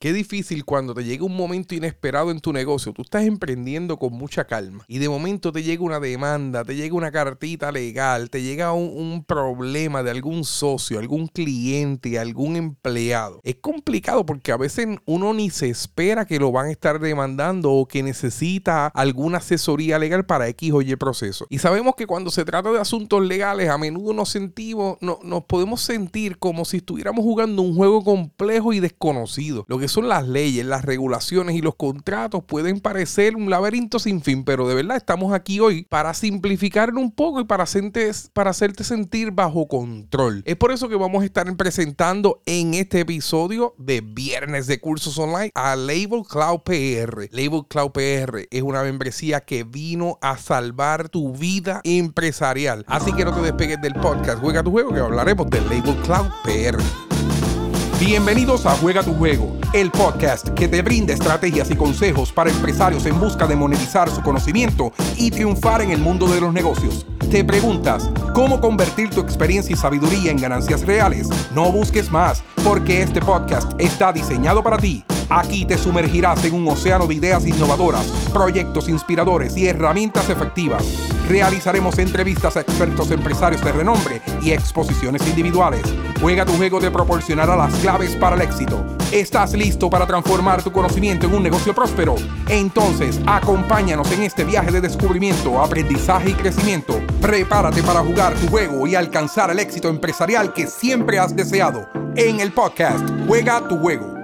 Qué difícil cuando te llega un momento inesperado en tu negocio. Tú estás emprendiendo con mucha calma y de momento te llega una demanda, te llega una cartita legal, te llega un, problema de algún socio, algún cliente, algún empleado. Es complicado porque a veces uno ni se espera que lo van a estar demandando o que necesita alguna asesoría legal para X o Y proceso. Y sabemos que cuando se trata de asuntos legales, a menudo nos sentimos, no, nos podemos sentir como si estuviéramos jugando un juego complejo y desconocido. Lo que son las leyes, las regulaciones y los contratos pueden parecer un laberinto sin fin, pero de verdad estamos aquí hoy para simplificarlo un poco y para hacerte, para hacerte sentir bajo control. Es por eso que vamos a estar presentando en este episodio de Viernes de Cursos Online a Label Cloud PR. Label Cloud PR es una membresía que vino a salvar tu vida empresarial. Así que no te despegues del podcast. Juega tu juego que hablaremos del Label Cloud PR. Bienvenidos a Juega tu Juego, el podcast que te brinda estrategias y consejos para empresarios en busca de monetizar su conocimiento y triunfar en el mundo de los negocios. ¿Te preguntas cómo convertir tu experiencia y sabiduría en ganancias reales? No busques más, porque este podcast está diseñado para ti. Aquí te sumergirás en un océano de ideas innovadoras, proyectos inspiradores y herramientas efectivas. Realizaremos entrevistas a expertos empresarios de renombre y exposiciones individuales. Juega tu juego te proporcionará las claves para el éxito. ¿Estás listo para transformar tu conocimiento en un negocio próspero? Entonces, acompáñanos en este viaje de descubrimiento, aprendizaje y crecimiento. Prepárate para jugar tu juego y alcanzar el éxito empresarial que siempre has deseado. En el podcast, Juega tu juego.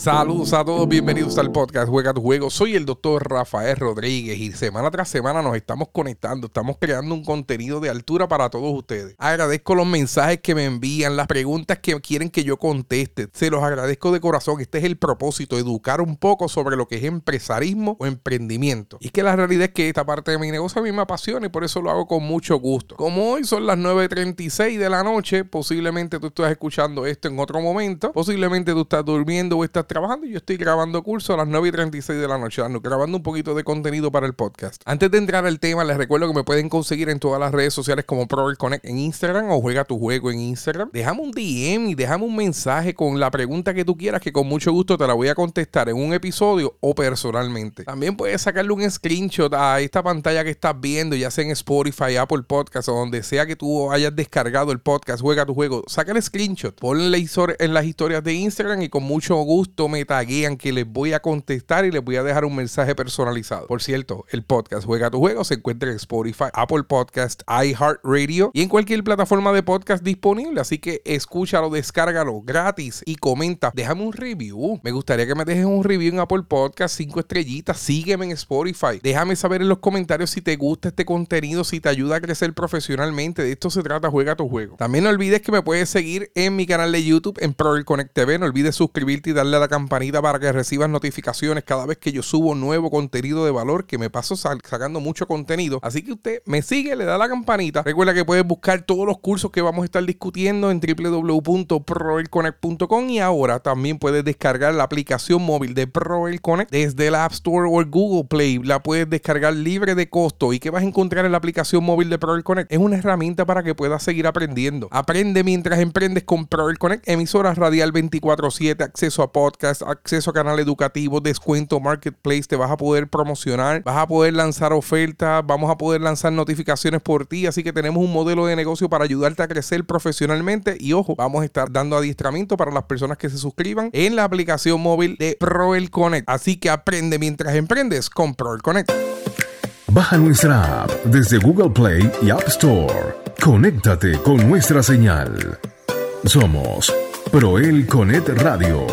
Saludos a todos, bienvenidos al podcast Juega tu Juego. Soy el doctor Rafael Rodríguez y semana tras semana nos estamos conectando, estamos creando un contenido de altura para todos ustedes. Agradezco los mensajes que me envían, las preguntas que quieren que yo conteste. Se los agradezco de corazón. Este es el propósito, educar un poco sobre lo que es empresarismo o emprendimiento. Y que la realidad es que esta parte de mi negocio a mí me apasiona y por eso lo hago con mucho gusto. Como hoy son las 9.36 de la noche, posiblemente tú estás escuchando esto en otro momento, posiblemente tú estás durmiendo o estás trabajando y yo estoy grabando curso a las 9 y 36 de la noche, grabando un poquito de contenido para el podcast. Antes de entrar al tema, les recuerdo que me pueden conseguir en todas las redes sociales como Prover Connect en Instagram o Juega tu Juego en Instagram. Déjame un DM y déjame un mensaje con la pregunta que tú quieras, que con mucho gusto te la voy a contestar en un episodio o personalmente. También puedes sacarle un screenshot a esta pantalla que estás viendo, ya sea en Spotify, Apple Podcast o donde sea que tú hayas descargado el podcast, Juega tu Juego. Saca el screenshot, ponle en las historias de Instagram y con mucho gusto me taguean que les voy a contestar y les voy a dejar un mensaje personalizado. Por cierto, el podcast Juega tu Juego se encuentra en Spotify, Apple Podcast, iHeartRadio y en cualquier plataforma de podcast disponible. Así que escúchalo, descárgalo gratis y comenta. Déjame un review. Me gustaría que me dejes un review en Apple Podcast, cinco estrellitas. Sígueme en Spotify. Déjame saber en los comentarios si te gusta este contenido, si te ayuda a crecer profesionalmente. De esto se trata Juega tu Juego. También no olvides que me puedes seguir en mi canal de YouTube en Pro Connect TV. No olvides suscribirte y darle a la campanita para que recibas notificaciones cada vez que yo subo nuevo contenido de valor, que me paso sacando mucho contenido. Así que usted me sigue, le da la campanita. Recuerda que puedes buscar todos los cursos que vamos a estar discutiendo en www.proelconnect.com y ahora también puedes descargar la aplicación móvil de Proel Connect desde el App Store o el Google Play. La puedes descargar libre de costo. ¿Y qué vas a encontrar en la aplicación móvil de Proel Connect? Es una herramienta para que puedas seguir aprendiendo. Aprende mientras emprendes con Proel Connect, emisoras radial 24/7, acceso a podcast acceso a canal educativo, descuento, marketplace, te vas a poder promocionar, vas a poder lanzar ofertas, vamos a poder lanzar notificaciones por ti, así que tenemos un modelo de negocio para ayudarte a crecer profesionalmente y ojo, vamos a estar dando adiestramiento para las personas que se suscriban en la aplicación móvil de Proel Connect, así que aprende mientras emprendes con Proel Connect. Baja nuestra app desde Google Play y App Store. Conéctate con nuestra señal. Somos Proel Connect Radio.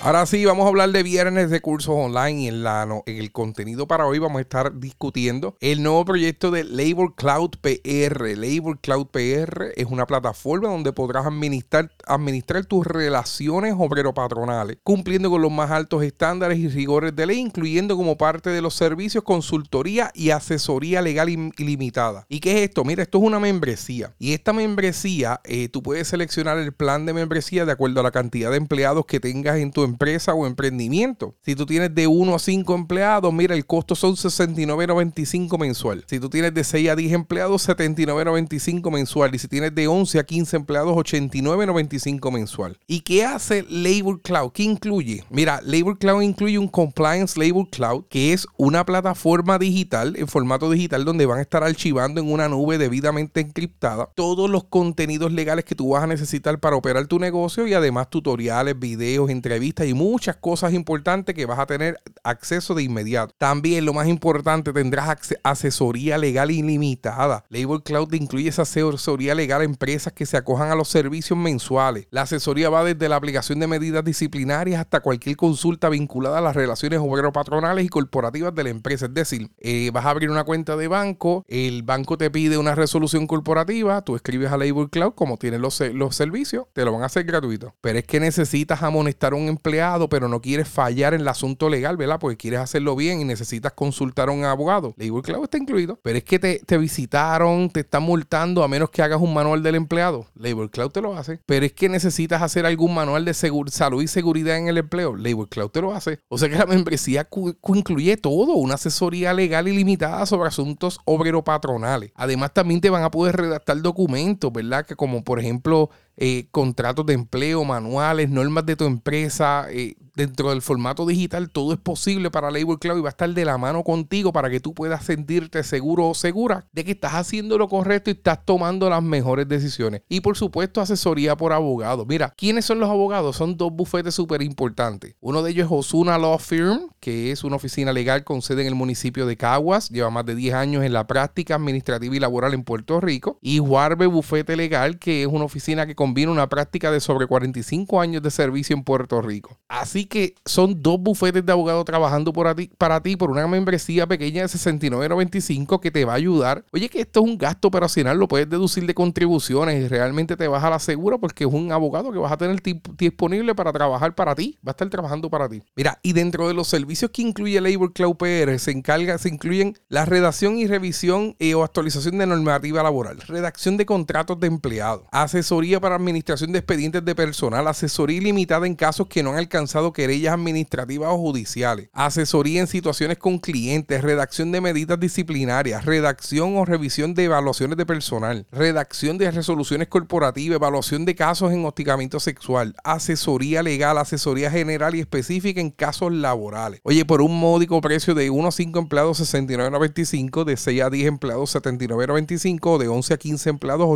Ahora sí, vamos a hablar de viernes de cursos online en, la, en el contenido para hoy vamos a estar discutiendo el nuevo proyecto de Labor Cloud PR. Labor Cloud PR es una plataforma donde podrás administrar, administrar tus relaciones obrero-patronales, cumpliendo con los más altos estándares y rigores de ley, incluyendo como parte de los servicios consultoría y asesoría legal ilimitada. ¿Y qué es esto? Mira, esto es una membresía. Y esta membresía, eh, tú puedes seleccionar el plan de membresía de acuerdo a la cantidad de empleados que tengas en tu empresa o emprendimiento. Si tú tienes de 1 a 5 empleados, mira, el costo son 69.95 mensual. Si tú tienes de 6 a 10 empleados, 79.95 mensual. Y si tienes de 11 a 15 empleados, 89.95 mensual. ¿Y qué hace Labor Cloud? ¿Qué incluye? Mira, Labor Cloud incluye un Compliance Labor Cloud, que es una plataforma digital, en formato digital, donde van a estar archivando en una nube debidamente encriptada todos los contenidos legales que tú vas a necesitar para operar tu negocio y además tutoriales, videos, entrevistas y muchas cosas importantes que vas a tener acceso de inmediato. También lo más importante, tendrás asesoría legal ilimitada. Labor Cloud incluye esa asesoría legal a empresas que se acojan a los servicios mensuales. La asesoría va desde la aplicación de medidas disciplinarias hasta cualquier consulta vinculada a las relaciones obrero-patronales y corporativas de la empresa. Es decir, eh, vas a abrir una cuenta de banco, el banco te pide una resolución corporativa, tú escribes a Labor Cloud como tienes los, los servicios, te lo van a hacer gratuito. Pero es que necesitas amonestar a un empleado, pero no quieres fallar en el asunto legal, ¿verdad? Porque quieres hacerlo bien y necesitas consultar a un abogado. Labor Cloud está incluido. Pero es que te, te visitaron, te están multando a menos que hagas un manual del empleado. Labor Cloud te lo hace. Pero es que necesitas hacer algún manual de salud y seguridad en el empleo. Labor Cloud te lo hace. O sea que la membresía incluye todo, una asesoría legal ilimitada sobre asuntos obrero-patronales. Además, también te van a poder redactar documentos, ¿verdad? Que como por ejemplo eh, contratos de empleo, manuales, normas de tu empresa. Eh, dentro del formato digital, todo es posible para Labor Cloud y va a estar de la mano contigo para que tú puedas sentirte seguro o segura de que estás haciendo lo correcto y estás tomando las mejores decisiones. Y por supuesto, asesoría por abogado. Mira, ¿quiénes son los abogados? Son dos bufetes súper importantes. Uno de ellos es Osuna Law Firm, que es una oficina legal con sede en el municipio de Caguas. Lleva más de 10 años en la práctica administrativa y laboral en Puerto Rico. Y Huarbe Bufete Legal, que es una oficina que combina una práctica de sobre 45 años de servicio en Puerto Rico. Así que son dos bufetes de abogados trabajando por ti, para ti por una membresía pequeña de 69.95 que te va a ayudar. Oye, que esto es un gasto operacional, lo puedes deducir de contribuciones y realmente te vas a la segura porque es un abogado que vas a tener disponible para trabajar para ti. Va a estar trabajando para ti. Mira, y dentro de los servicios que incluye Labor Cloud PR se encarga, se incluyen la redacción y revisión eh, o actualización de normativa laboral, redacción de contratos de empleados, asesoría para administración de expedientes de personal, asesoría ilimitada en casos que no han alcanzado querellas administrativas o judiciales, asesoría en situaciones con clientes, redacción de medidas disciplinarias, redacción o revisión de evaluaciones de personal, redacción de resoluciones corporativas, evaluación de casos en hostigamiento sexual, asesoría legal, asesoría general y específica en casos laborales. Oye, por un módico precio de 1 a 5 empleados 69.95, de 6 a 10 empleados 79.95, de 11 a 15 empleados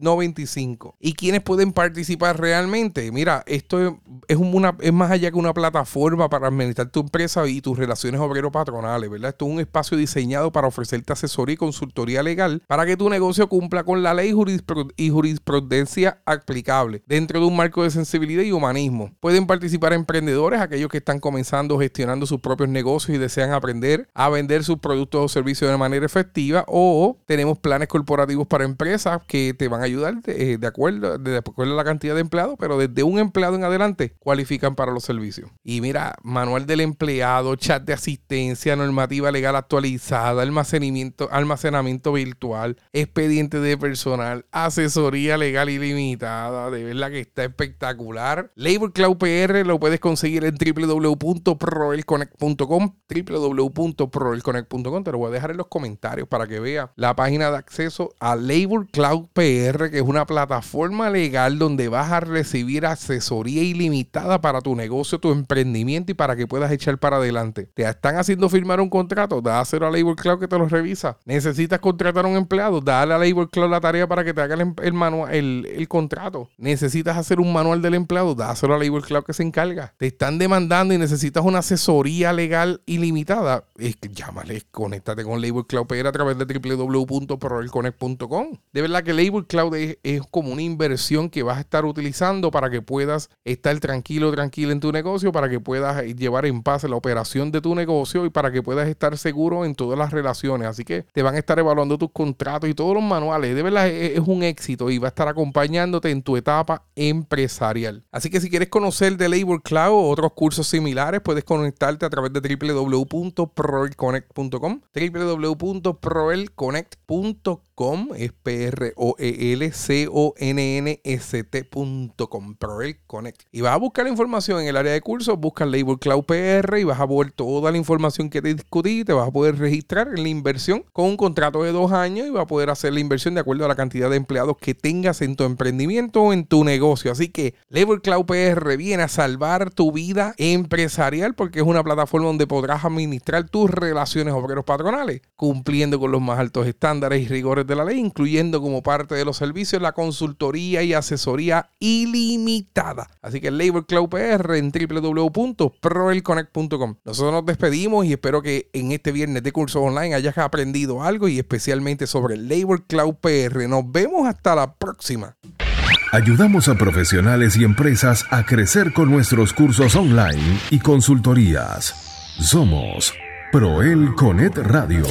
89.95. ¿Y quiénes pueden participar realmente? Mira, esto es, una, es más allá que una plataforma para administrar tu empresa y tus relaciones obrero-patronales, ¿verdad? Esto es un espacio diseñado para ofrecerte asesoría y consultoría legal para que tu negocio cumpla con la ley y jurisprudencia aplicable dentro de un marco de sensibilidad y humanismo. Pueden participar emprendedores, aquellos que están comenzando gestionando sus propios negocios y desean aprender a vender sus productos o servicios de manera efectiva o tenemos planes corporativos para empresas que te van a ayudar de, eh, acuerdo, de acuerdo a la cantidad de empleados, pero desde un empleado en adelante cualifican para los servicios. Y mira, manual del empleado, chat de asistencia, normativa legal actualizada, almacenamiento, almacenamiento virtual, expediente de personal, asesoría legal ilimitada, de verdad que está espectacular. Labor Cloud PR lo puedes conseguir en www.proelconnect.com, www.proelconnect.com, te lo voy a dejar en los comentarios para que veas la página de acceso a Labor Cloud PR, que es una plataforma legal donde vas a recibir asesoría ilimitada para tu negocio, tu emprendimiento y para que puedas echar para adelante. Te están haciendo firmar un contrato, dáselo a Labor Cloud que te lo revisa. Necesitas contratar a un empleado, dale a Labor Cloud la tarea para que te haga el, manual, el, contrato. Necesitas hacer un manual del empleado, dáselo a Labor Cloud que se encarga. Te están demandando y necesitas una asesoría legal ilimitada. Es que llámale, conéctate con Labor Cloud PR a través de www.proelconnect.com. De verdad que Labor Cloud es, como una inversión que vas a estar utilizando para que puedas estar tranquilo, tranquilo en tu negocio, para que puedas llevar en paz la operación de tu negocio y para que puedas estar seguro en todas las relaciones. Así que te van a estar evaluando tus contratos y todos los manuales. De verdad es, un éxito y va a estar acompañándote en tu etapa empresarial. Así que si quieres conocer de Labor Cloud o otros cursos similares, puedes conectarte a través de www.proelconnect.com www.proelconnect.com proelconnest.com, es P-R-O-E-L-C-O-N-N-S-T.com, Proel Connect. Y vas a buscar la información en el área de cursos, busca Label Cloud PR y vas a ver toda la información que te discutí, te vas a poder registrar en la inversión con un contrato de dos años y vas a poder hacer la inversión de acuerdo a la cantidad de empleados que tengas en tu emprendimiento o en tu negocio. Así que Label Cloud PR viene a salvar tu vida empresarial porque es una plataforma donde podrás administrar tus relaciones obreros patronales, cumpliendo con los más altos estándares y rigores de la ley, incluyendo como parte de los servicios la consultoría y asesoría ilimitada. Así que Labor Cloud PR en www.proelconnect.com. Nosotros nos despedimos y espero que en este viernes de cursos online hayas aprendido algo y especialmente sobre Labor Cloud PR. Nos vemos hasta la próxima. Ayudamos a profesionales y empresas a crecer con nuestros cursos online y consultorías. Somos Proel Conet Radio.